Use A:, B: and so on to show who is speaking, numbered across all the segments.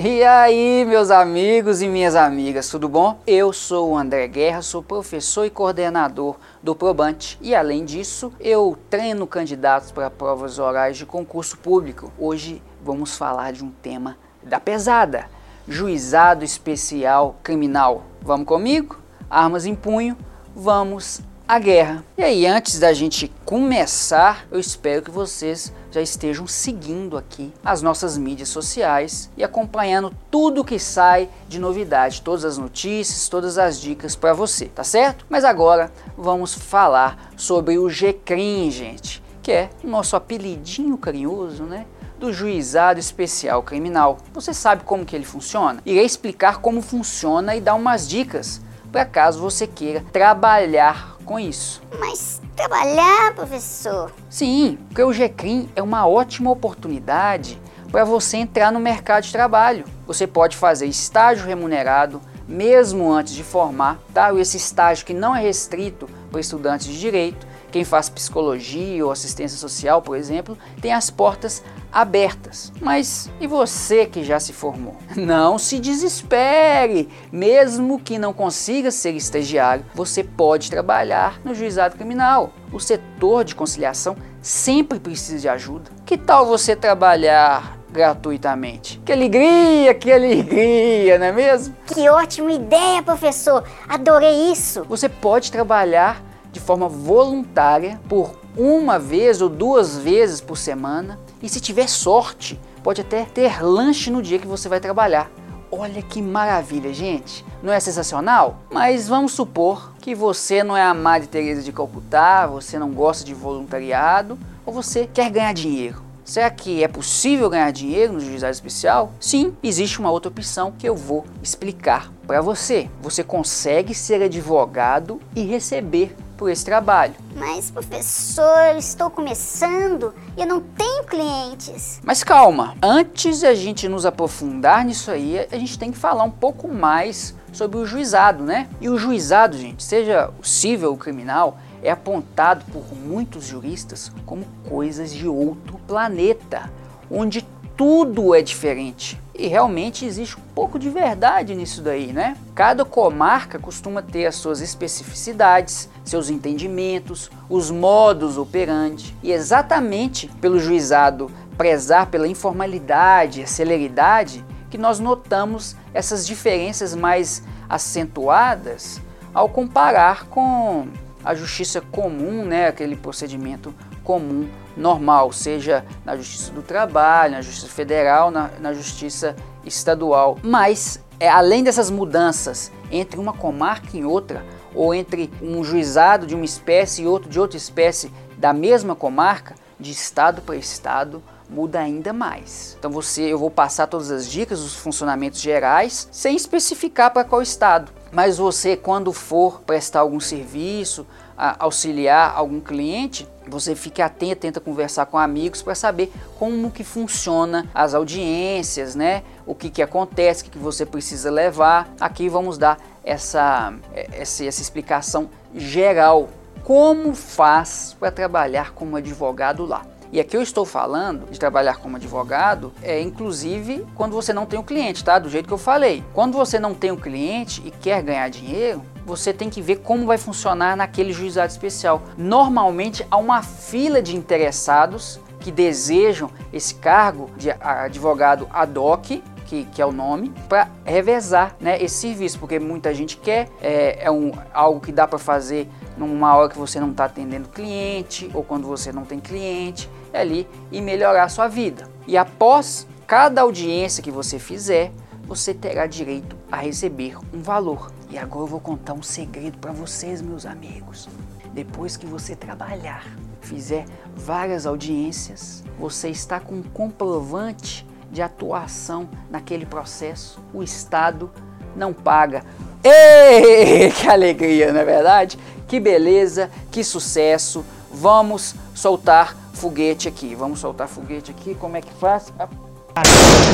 A: E aí, meus amigos e minhas amigas, tudo bom? Eu sou o André Guerra, sou professor e coordenador do Probante e, além disso, eu treino candidatos para provas orais de concurso público. Hoje vamos falar de um tema da pesada: juizado especial criminal. Vamos comigo? Armas em punho, vamos a guerra. E aí, antes da gente começar, eu espero que vocês já estejam seguindo aqui as nossas mídias sociais e acompanhando tudo que sai de novidade, todas as notícias, todas as dicas para você, tá certo? Mas agora vamos falar sobre o GCRIM, gente, que é o nosso apelidinho carinhoso, né? do Juizado Especial Criminal. Você sabe como que ele funciona? Irei explicar como funciona e dar umas dicas para caso você queira trabalhar com isso.
B: Mas trabalhar, professor?
A: Sim, porque o GCRIM é uma ótima oportunidade para você entrar no mercado de trabalho. Você pode fazer estágio remunerado mesmo antes de formar, tá? Esse estágio que não é restrito para estudantes de direito, quem faz psicologia ou assistência social, por exemplo, tem as portas abertas. Mas e você que já se formou? Não se desespere! Mesmo que não consiga ser estagiário, você pode trabalhar no juizado criminal. O setor de conciliação sempre precisa de ajuda. Que tal você trabalhar gratuitamente. Que alegria, que alegria, não é mesmo?
B: Que ótima ideia, professor! Adorei isso!
A: Você pode trabalhar de forma voluntária por uma vez ou duas vezes por semana e se tiver sorte, pode até ter lanche no dia que você vai trabalhar. Olha que maravilha, gente! Não é sensacional? Mas vamos supor que você não é a Madre Teresa de Calcutá, você não gosta de voluntariado ou você quer ganhar dinheiro. Será que é possível ganhar dinheiro no juizado especial? Sim, existe uma outra opção que eu vou explicar para você. Você consegue ser advogado e receber por esse trabalho.
B: Mas, professor, eu estou começando e eu não tenho clientes.
A: Mas calma, antes de a gente nos aprofundar nisso aí, a gente tem que falar um pouco mais sobre o juizado, né? E o juizado, gente, seja o civil ou criminal, é apontado por muitos juristas como coisas de outro planeta, onde tudo é diferente. E realmente existe um pouco de verdade nisso daí, né? Cada comarca costuma ter as suas especificidades, seus entendimentos, os modos operandi. E exatamente pelo juizado prezar pela informalidade, a celeridade, que nós notamos essas diferenças mais acentuadas ao comparar com a justiça comum, né, aquele procedimento comum, normal, seja na justiça do trabalho, na justiça federal, na, na justiça estadual. Mas, é, além dessas mudanças entre uma comarca e outra, ou entre um juizado de uma espécie e outro de outra espécie da mesma comarca, de estado para estado, muda ainda mais. Então você, eu vou passar todas as dicas, os funcionamentos gerais, sem especificar para qual estado. Mas você, quando for prestar algum serviço, auxiliar algum cliente, você fique atento, tenta conversar com amigos para saber como que funciona as audiências, né? O que, que acontece, o que, que você precisa levar. Aqui vamos dar essa, essa, essa explicação geral. Como faz para trabalhar como advogado lá? E aqui eu estou falando de trabalhar como advogado, é inclusive quando você não tem o um cliente, tá? Do jeito que eu falei. Quando você não tem o um cliente e quer ganhar dinheiro, você tem que ver como vai funcionar naquele juizado especial. Normalmente há uma fila de interessados que desejam esse cargo de advogado ad hoc, que, que, é o nome, para revezar né, esse serviço, porque muita gente quer, é, é um, algo que dá para fazer numa hora que você não está atendendo cliente ou quando você não tem cliente ali e melhorar a sua vida. E após cada audiência que você fizer, você terá direito a receber um valor. E agora eu vou contar um segredo para vocês, meus amigos. Depois que você trabalhar, fizer várias audiências, você está com um comprovante de atuação naquele processo. O Estado não paga. Ei, que alegria, não é verdade? Que beleza, que sucesso. Vamos soltar foguete aqui. Vamos soltar foguete aqui. Como é que faz?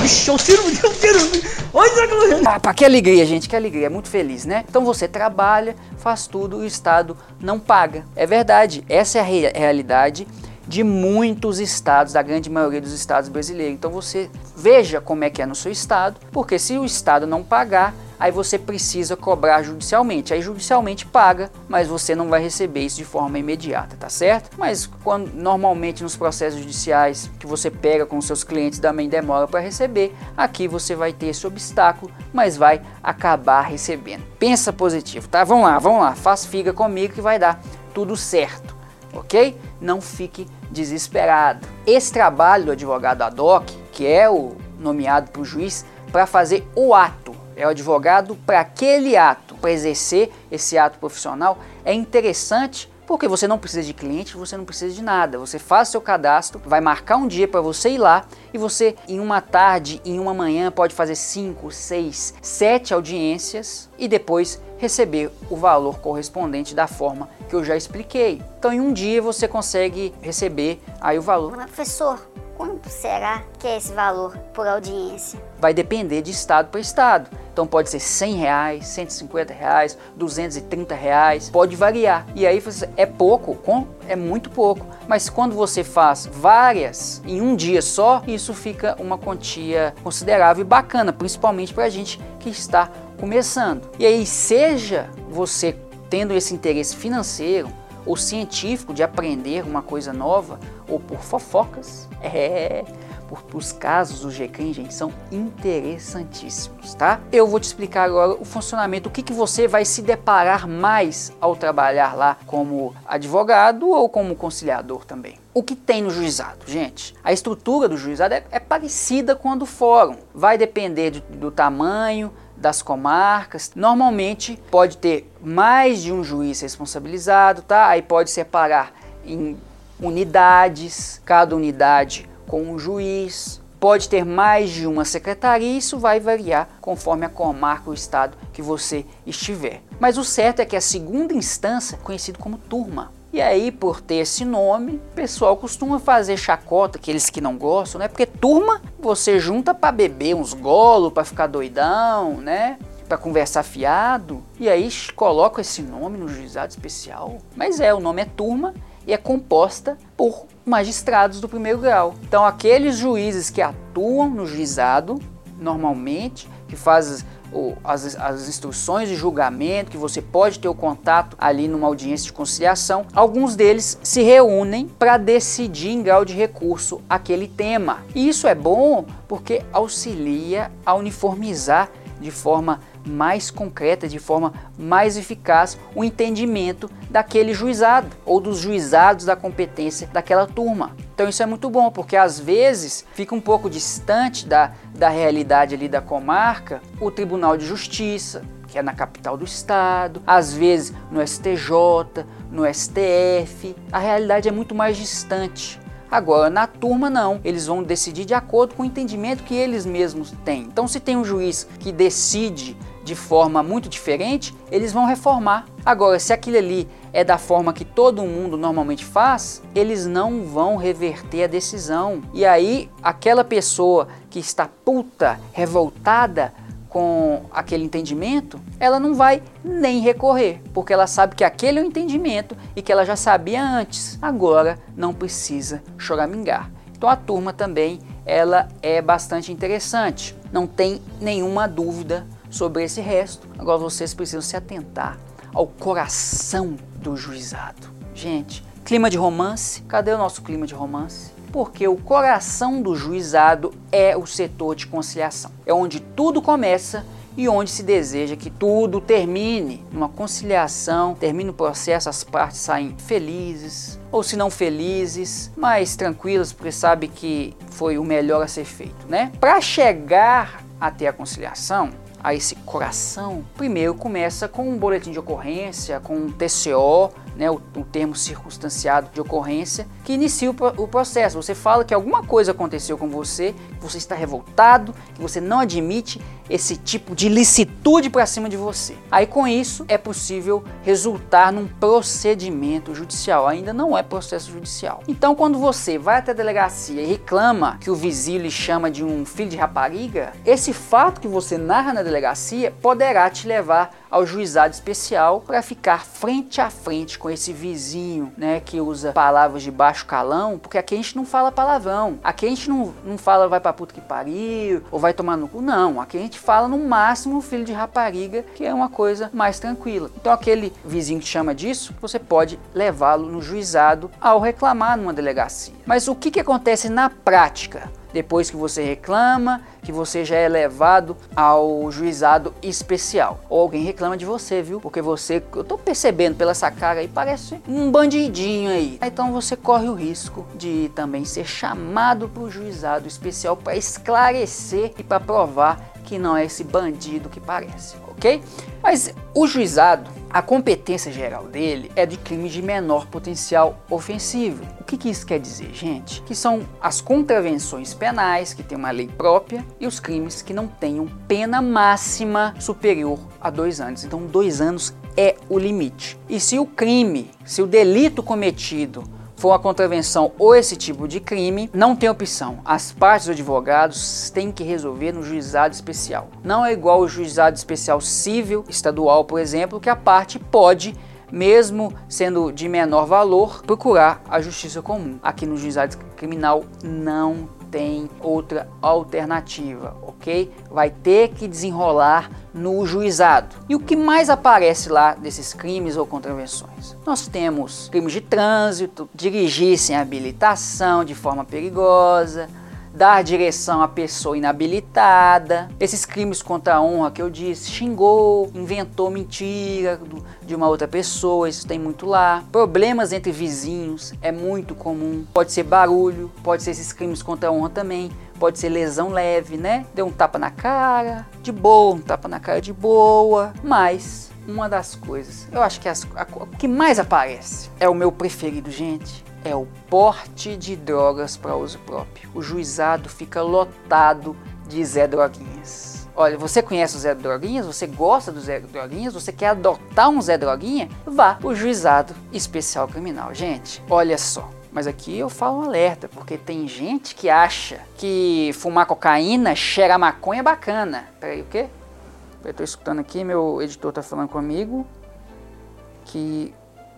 A: Bicho, o tiro, o tiro. Olha ah, pá, que alegria, gente, que alegria, é muito feliz, né? Então você trabalha, faz tudo, o Estado não paga. É verdade, essa é a realidade de muitos estados, da grande maioria dos estados brasileiros. Então você veja como é que é no seu estado, porque se o estado não pagar, aí você precisa cobrar judicialmente. Aí judicialmente paga, mas você não vai receber isso de forma imediata, tá certo? Mas quando normalmente nos processos judiciais que você pega com seus clientes também demora para receber, aqui você vai ter esse obstáculo, mas vai acabar recebendo. Pensa positivo, tá? Vamos lá, vamos lá, faz figa comigo que vai dar tudo certo, ok? Não fique desesperado. Esse trabalho do advogado ad hoc, que é o nomeado para o juiz, para fazer o ato é o advogado para aquele ato, para exercer esse ato profissional, é interessante porque você não precisa de cliente, você não precisa de nada. Você faz seu cadastro, vai marcar um dia para você ir lá e você, em uma tarde, em uma manhã, pode fazer 5, 6, 7 audiências e depois receber o valor correspondente da forma que eu já expliquei. Então, em um dia você consegue receber aí o valor.
B: Professor, Quanto será que é esse valor por audiência?
A: Vai depender de estado para estado. Então pode ser 100 reais, 150 reais, 230 reais, pode variar. E aí é pouco, é muito pouco. Mas quando você faz várias em um dia só, isso fica uma quantia considerável e bacana, principalmente para a gente que está começando. E aí seja você tendo esse interesse financeiro ou científico de aprender uma coisa nova, ou por fofocas, é, por, os casos do GCRIM, gente, são interessantíssimos, tá? Eu vou te explicar agora o funcionamento, o que, que você vai se deparar mais ao trabalhar lá como advogado ou como conciliador também. O que tem no juizado, gente? A estrutura do juizado é, é parecida com a do fórum. Vai depender do, do tamanho, das comarcas. Normalmente pode ter mais de um juiz responsabilizado, tá? Aí pode separar em unidades, cada unidade com um juiz. Pode ter mais de uma secretaria, isso vai variar conforme a comarca ou estado que você estiver. Mas o certo é que a segunda instância conhecido como turma. E aí, por ter esse nome, o pessoal costuma fazer chacota, aqueles que não gostam, né? Porque turma você junta para beber uns golos, para ficar doidão, né? Para conversar fiado. E aí coloca esse nome no juizado especial. Mas é, o nome é turma e é composta por magistrados do primeiro grau. Então, aqueles juízes que atuam no juizado, normalmente, que fazem as, as instruções de julgamento, que você pode ter o contato ali numa audiência de conciliação, alguns deles se reúnem para decidir em grau de recurso aquele tema. E isso é bom porque auxilia a uniformizar de forma mais concreta, de forma mais eficaz, o entendimento daquele juizado ou dos juizados da competência daquela turma. Então isso é muito bom, porque às vezes fica um pouco distante da, da realidade ali da comarca o Tribunal de Justiça, que é na capital do estado, às vezes no STJ, no STF. A realidade é muito mais distante. Agora, na turma, não. Eles vão decidir de acordo com o entendimento que eles mesmos têm. Então, se tem um juiz que decide de forma muito diferente, eles vão reformar. Agora, se aquilo ali é da forma que todo mundo normalmente faz, eles não vão reverter a decisão. E aí, aquela pessoa que está puta, revoltada, com aquele entendimento, ela não vai nem recorrer, porque ela sabe que aquele é o entendimento e que ela já sabia antes. Agora não precisa choramingar. Então a turma também ela é bastante interessante. Não tem nenhuma dúvida sobre esse resto. Agora vocês precisam se atentar ao coração do juizado. Gente, clima de romance. Cadê o nosso clima de romance? Porque o coração do juizado é o setor de conciliação. É onde tudo começa e onde se deseja que tudo termine. Numa conciliação, termine o processo, as partes saem felizes, ou se não felizes, mas tranquilas, porque sabe que foi o melhor a ser feito, né? Para chegar até a conciliação, a esse coração, primeiro começa com um boletim de ocorrência, com um TCO, né, o, o, termo circunstanciado de ocorrência, que inicia o, o, processo. Você fala que alguma coisa aconteceu com você, que você está revoltado, que você não admite esse tipo de licitude para cima de você. Aí com isso é possível resultar num procedimento judicial. Ainda não é processo judicial. Então quando você vai até a delegacia e reclama que o vizinho lhe chama de um filho de rapariga, esse fato que você narra na delegacia poderá te levar ao juizado especial para ficar frente a frente com esse vizinho, né, que usa palavras de baixo calão, porque aqui a gente não fala palavrão. Aqui a gente não, não fala vai pra puta que pariu ou vai tomar no cu. Não, aqui a gente fala no máximo filho de rapariga, que é uma coisa mais tranquila. Então aquele vizinho que chama disso, você pode levá-lo no juizado ao reclamar numa delegacia. Mas o que, que acontece na prática? Depois que você reclama, que você já é levado ao juizado especial. Ou alguém reclama de você, viu? Porque você, eu tô percebendo pela essa cara aí, parece um bandidinho aí. Então você corre o risco de também ser chamado para o juizado especial para esclarecer e para provar que não é esse bandido que parece, ok? Mas o juizado a competência geral dele é de crimes de menor potencial ofensivo. O que, que, isso quer dizer, gente? Que são as contravenções penais, que tem uma lei própria, e os crimes que não tenham pena máxima superior a dois anos. Então, dois anos é o limite. E se o crime, se o delito cometido for uma contravenção ou esse tipo de crime, não tem opção. As partes dos advogados têm que resolver no juizado especial. Não é igual o juizado especial civil estadual, por exemplo, que a parte pode mesmo sendo de menor valor, procurar a justiça comum. Aqui no juizado criminal não tem outra alternativa, ok? Vai ter que desenrolar no juizado. E o que mais aparece lá desses crimes ou contravenções? Nós temos crimes de trânsito, dirigir sem habilitação de forma perigosa, dar direção à pessoa inabilitada, esses crimes contra a honra que eu disse, xingou, inventou mentira de uma outra pessoa, isso tem muito lá. Problemas entre vizinhos é muito comum, pode ser barulho, pode ser esses crimes contra a honra também, pode ser lesão leve, né? Deu um tapa na cara, de boa, um tapa na cara de boa, mas uma das coisas, eu acho que as, a, o que mais aparece é o meu preferido, gente é o porte de drogas para uso próprio. O juizado fica lotado de Zé Droguinhas. Olha, você conhece o Zé Droguinhas? Você gosta do Zé Droguinhas? Você quer adotar um Zé Droguinha? Vá o juizado especial criminal. Gente, olha só. Mas aqui eu falo um alerta, porque tem gente que acha que fumar cocaína cheira maconha bacana. Peraí, o quê? Eu tô escutando aqui, meu editor tá falando comigo que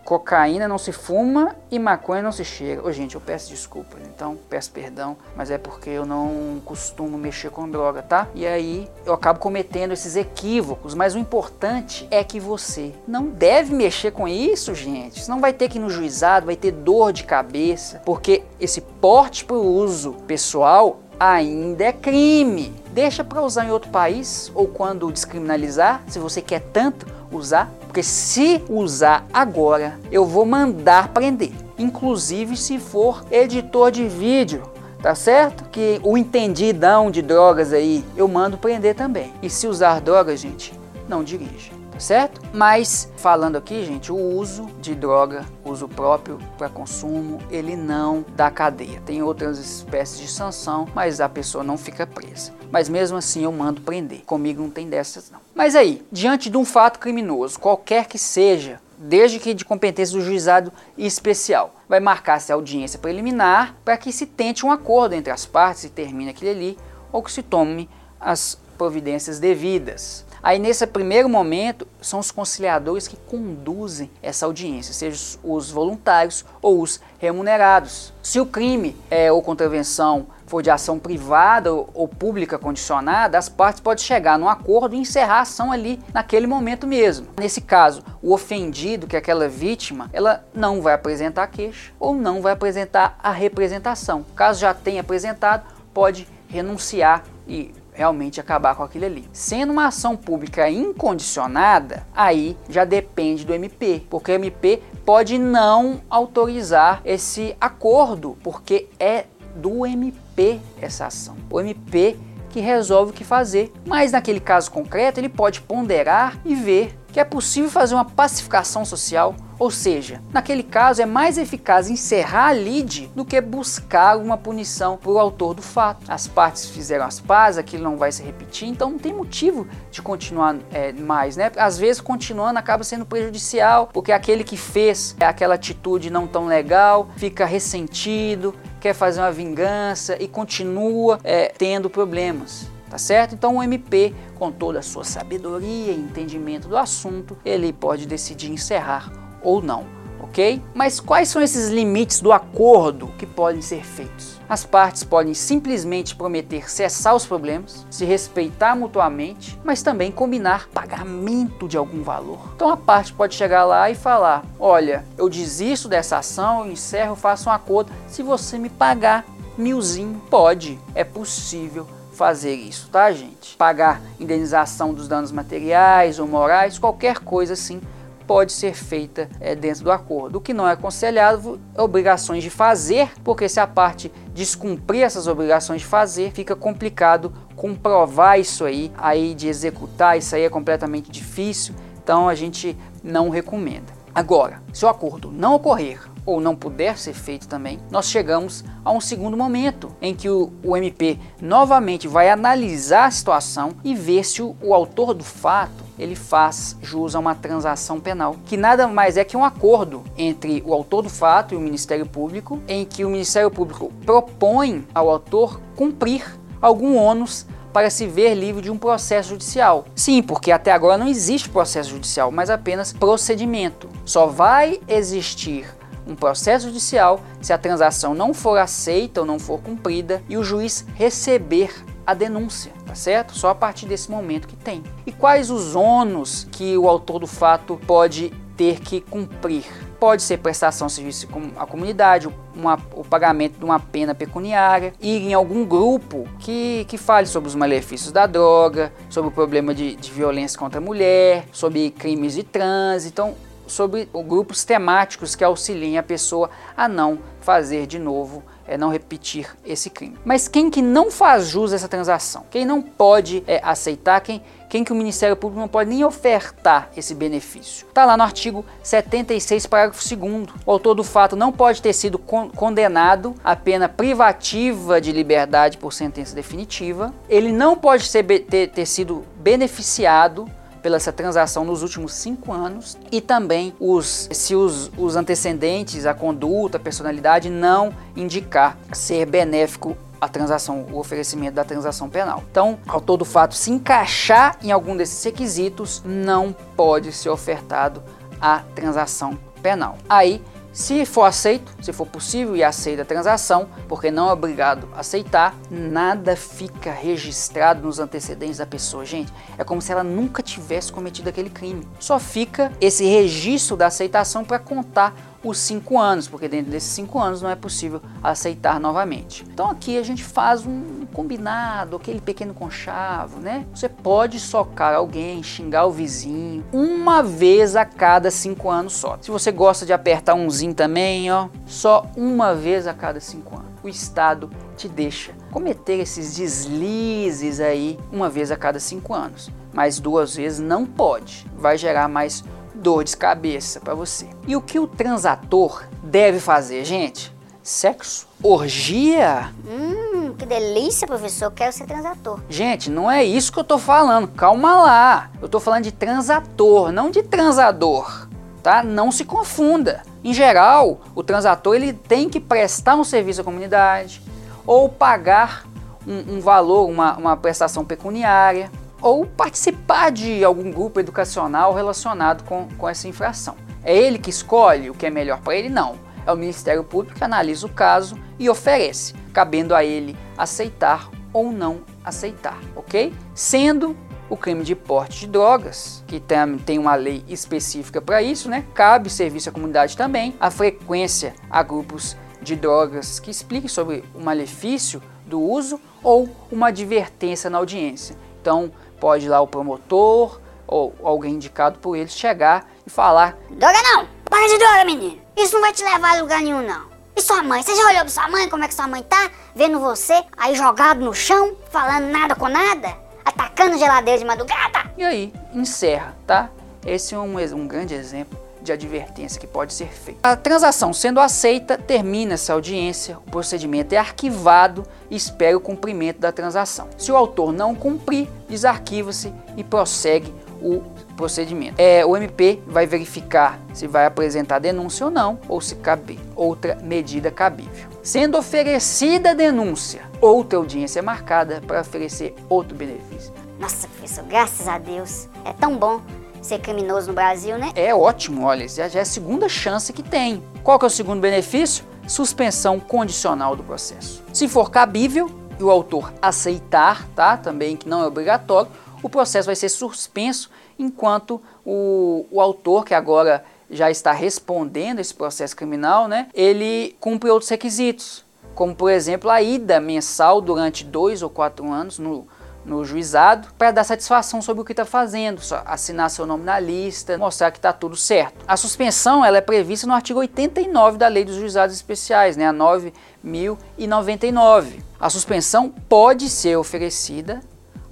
A: cocaína não se fuma e maconha não se cheira. Ô, gente, eu peço desculpas, então peço perdão, mas é porque eu não costumo mexer com droga, tá? E aí eu acabo cometendo esses equívocos, mas o importante é que você não deve mexer com isso, gente. Senão vai ter que ir no juizado, vai ter dor de cabeça, porque esse porte para o uso pessoal ainda é crime. Deixa para usar em outro país ou quando descriminalizar, se você quer tanto usar, porque se usar agora, eu vou mandar prender. Inclusive se for editor de vídeo, tá certo? Que o entendidão de drogas aí, eu mando prender também. E se usar drogas, gente, não dirija certo? Mas falando aqui, gente, o uso de droga, uso próprio para consumo, ele não dá cadeia. Tem outras espécies de sanção, mas a pessoa não fica presa. Mas mesmo assim eu mando prender. Comigo não tem dessas não. Mas aí, diante de um fato criminoso, qualquer que seja, desde que de competência do juizado especial. Vai marcar-se audiência preliminar para que se tente um acordo entre as partes e termine aquele ali, ou que se tome as providências devidas. Aí nesse primeiro momento são os conciliadores que conduzem essa audiência, seja os voluntários ou os remunerados. Se o crime é, ou contravenção for de ação privada ou pública condicionada, as partes podem chegar num acordo e encerrar a ação ali naquele momento mesmo. Nesse caso, o ofendido, que é aquela vítima, ela não vai apresentar queixa ou não vai apresentar a representação. Caso já tenha apresentado, pode renunciar e realmente acabar com aquilo ali. Sendo uma ação pública incondicionada, aí já depende do MP, porque o MP pode não autorizar esse acordo, porque é do MP essa ação. O MP que resolve o que fazer. Mas naquele caso concreto, ele pode ponderar e ver que é possível fazer uma pacificação social, ou seja, naquele caso é mais eficaz encerrar a lide do que buscar uma punição para o autor do fato. As partes fizeram as pazes, aquilo não vai se repetir, então não tem motivo de continuar é, mais, né? Às vezes continuando acaba sendo prejudicial, porque aquele que fez aquela atitude não tão legal fica ressentido, quer fazer uma vingança e continua é, tendo problemas. tá certo? Então o MP, com toda a sua sabedoria e entendimento do assunto, ele pode decidir encerrar ou não ok? Mas quais são esses limites do acordo que podem ser feitos? As partes podem simplesmente prometer cessar os problemas, se respeitar mutuamente, mas também combinar pagamento de algum valor. Então a parte pode chegar lá e falar: Olha, eu desisto dessa ação, eu encerro, faço um acordo. Se você me pagar milzinho, pode, é possível fazer isso, tá, gente? Pagar indenização dos danos materiais ou morais, qualquer coisa assim pode ser feita é, dentro do acordo. O que não é aconselhado é obrigações de fazer, porque se a parte descumprir essas obrigações de fazer, fica complicado comprovar isso aí, aí de executar, isso aí é completamente difícil, então a gente não recomenda. Agora, se o acordo não ocorrer ou não puder ser feito também, nós chegamos a um segundo momento em que o, o MP novamente vai analisar a situação e ver se o, o autor do fato ele faz jus a uma transação penal, que nada mais é que um acordo entre o autor do fato e o Ministério Público, em que o Ministério Público propõe ao autor cumprir algum ônus para se ver livre de um processo judicial. Sim, porque até agora não existe processo judicial, mas apenas procedimento. Só vai existir um processo judicial se a transação não for aceita ou não for cumprida e o juiz receber a denúncia, tá certo? Só a partir desse momento que tem. E quais os ônus que o autor do fato pode ter que cumprir? Pode ser prestação de serviço à comunidade, uma, o pagamento de uma pena pecuniária, ir em algum grupo que, que fale sobre os malefícios da droga, sobre o problema de, de violência contra a mulher, sobre crimes de trânsito. Então, sobre grupos temáticos que auxiliem a pessoa a não fazer de novo, é, não repetir esse crime. Mas quem que não faz jus a essa transação? Quem não pode é, aceitar, quem, quem que o Ministério Público não pode nem ofertar esse benefício? Está lá no artigo 76, parágrafo 2 O autor do fato não pode ter sido con condenado a pena privativa de liberdade por sentença definitiva. Ele não pode ser, ter, ter sido beneficiado pela essa transação nos últimos cinco anos e também os, se os, os antecedentes, a conduta, a personalidade não indicar ser benéfico a transação, o oferecimento da transação penal. Então, ao todo fato se encaixar em algum desses requisitos, não pode ser ofertado a transação penal. Aí se for aceito, se for possível e aceita a transação, porque não é obrigado a aceitar, nada fica registrado nos antecedentes da pessoa. Gente, é como se ela nunca tivesse cometido aquele crime. Só fica esse registro da aceitação para contar os cinco anos, porque dentro desses cinco anos não é possível aceitar novamente. Então aqui a gente faz um combinado, aquele pequeno conchavo, né? Você pode socar alguém, xingar o vizinho, uma vez a cada cinco anos só. Se você gosta de apertar umzinho também, ó, só uma vez a cada cinco anos. O Estado te deixa cometer esses deslizes aí uma vez a cada cinco anos, mas duas vezes não pode. Vai gerar mais dor de cabeça para você. E o que o transator deve fazer, gente? Sexo? Orgia?
B: Hum, que delícia, professor. Quero ser transator.
A: Gente, não é isso que eu tô falando. Calma lá. Eu tô falando de transator, não de transador. Tá? Não se confunda. Em geral, o transator ele tem que prestar um serviço à comunidade ou pagar um, um valor, uma, uma prestação pecuniária ou participar de algum grupo educacional relacionado com, com essa infração. É ele que escolhe o que é melhor para ele? Não. É o Ministério Público que analisa o caso e oferece, cabendo a ele aceitar ou não aceitar, ok? Sendo o crime de porte de drogas, que tem, tem uma lei específica para isso, né? Cabe serviço à comunidade também, a frequência a grupos de drogas que expliquem sobre o malefício do uso ou uma advertência na audiência. Então, pode lá o promotor ou alguém indicado por eles chegar e falar:
B: Droga não! Para de droga, menino! Isso não vai te levar a lugar nenhum, não. E sua mãe? Você já olhou pra sua mãe? Como é que sua mãe tá? Vendo você aí jogado no chão, falando nada com nada? Atacando geladeira de madrugada?
A: E aí, encerra, tá? Esse é um, um grande exemplo de advertência que pode ser feita. A transação sendo aceita, termina essa audiência, o procedimento é arquivado e espera o cumprimento da transação. Se o autor não cumprir, desarquiva-se e prossegue o procedimento. É, o MP vai verificar se vai apresentar denúncia ou não, ou se cabe outra medida cabível. sendo oferecida a denúncia, outra audiência é marcada para oferecer outro benefício.
B: Nossa, professor, graças a Deus. É tão bom ser criminoso no Brasil, né?
A: É ótimo, olha, já é a segunda chance que tem. Qual que é o segundo benefício? Suspensão condicional do processo. Se for cabível e o autor aceitar, tá? Também que não é obrigatório, o processo vai ser suspenso enquanto o, o autor, que agora já está respondendo esse processo criminal, né? Ele cumpre outros requisitos, como por exemplo a ida mensal durante dois ou quatro anos no no juizado para dar satisfação sobre o que está fazendo, assinar seu nome na lista, mostrar que está tudo certo. A suspensão ela é prevista no artigo 89 da Lei dos Juizados Especiais, né, a 9.099. A suspensão pode ser oferecida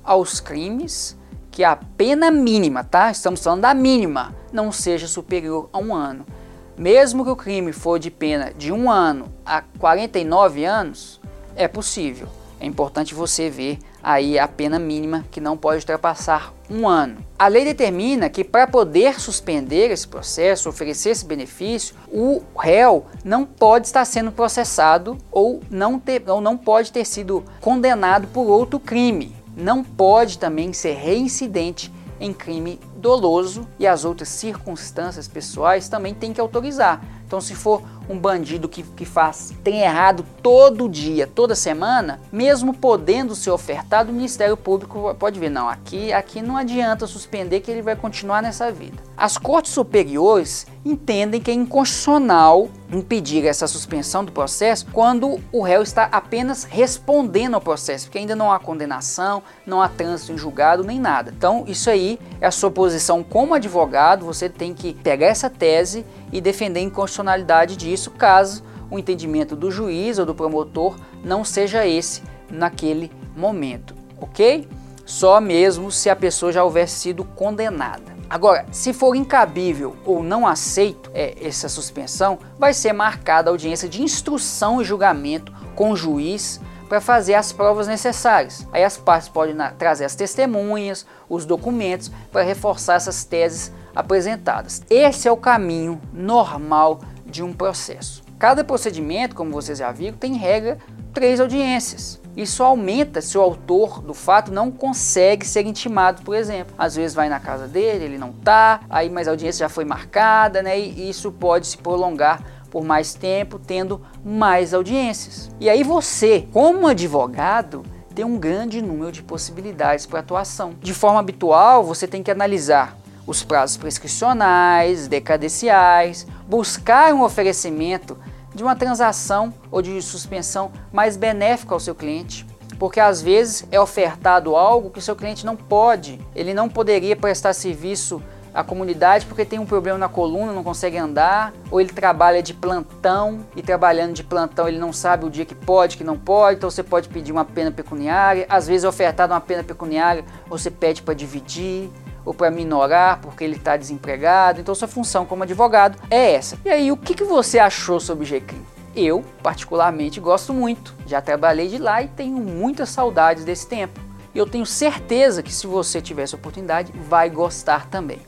A: aos crimes que a pena mínima, tá? Estamos falando da mínima, não seja superior a um ano. Mesmo que o crime for de pena de um ano a 49 anos, é possível. É importante você ver aí a pena mínima que não pode ultrapassar um ano. A lei determina que para poder suspender esse processo, oferecer esse benefício, o réu não pode estar sendo processado ou não, ter, ou não pode ter sido condenado por outro crime. Não pode também ser reincidente em crime doloso e as outras circunstâncias pessoais também tem que autorizar. Então, se for um bandido que, que faz tem errado todo dia, toda semana, mesmo podendo ser ofertado, o Ministério Público pode ver, não, aqui, aqui não adianta suspender que ele vai continuar nessa vida. As cortes superiores entendem que é inconstitucional impedir essa suspensão do processo quando o réu está apenas respondendo ao processo, porque ainda não há condenação, não há trânsito em julgado nem nada. Então, isso aí é a sua posição como advogado, você tem que pegar essa tese e defender a inconstitucionalidade disso, caso o entendimento do juiz ou do promotor não seja esse naquele momento, ok? Só mesmo se a pessoa já houver sido condenada. Agora, se for incabível ou não aceito é, essa suspensão, vai ser marcada a audiência de instrução e julgamento com o juiz para fazer as provas necessárias. Aí as partes podem trazer as testemunhas, os documentos para reforçar essas teses apresentadas. Esse é o caminho normal de um processo. Cada procedimento, como vocês já viram, tem regra três audiências. Isso aumenta se o autor do fato não consegue ser intimado, por exemplo. Às vezes vai na casa dele, ele não tá, aí mas a audiência já foi marcada, né? E isso pode se prolongar por mais tempo, tendo mais audiências. E aí você, como advogado, tem um grande número de possibilidades para atuação. De forma habitual, você tem que analisar os prazos prescricionais, decadenciais, buscar um oferecimento de uma transação ou de suspensão mais benéfica ao seu cliente. Porque às vezes é ofertado algo que seu cliente não pode, ele não poderia prestar serviço à comunidade porque tem um problema na coluna, não consegue andar, ou ele trabalha de plantão e trabalhando de plantão ele não sabe o dia que pode, que não pode, então você pode pedir uma pena pecuniária. Às vezes é ofertado uma pena pecuniária, você pede para dividir ou para minorar porque ele está desempregado. Então sua função como advogado é essa. E aí, o que, que você achou sobre GCRIM? Eu, particularmente, gosto muito. Já trabalhei de lá e tenho muitas saudades desse tempo. E eu tenho certeza que se você tiver essa oportunidade, vai gostar também.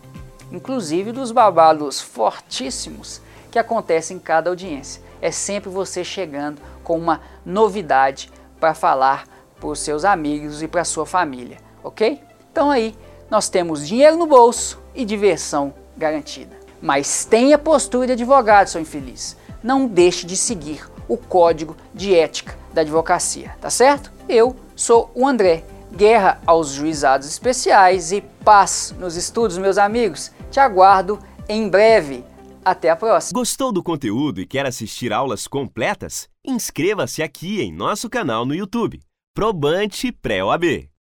A: Inclusive dos babados fortíssimos que acontecem em cada audiência. É sempre você chegando com uma novidade para falar para os seus amigos e para sua família, ok? Então aí, nós temos dinheiro no bolso e diversão garantida. Mas tenha postura de advogado, seu infeliz. Não deixe de seguir o código de ética da advocacia, tá certo? Eu sou o André. Guerra aos juizados especiais e paz nos estudos, meus amigos. Te aguardo em breve. Até a próxima.
C: Gostou do conteúdo e quer assistir aulas completas? Inscreva-se aqui em nosso canal no YouTube. Probante Pré-OAB.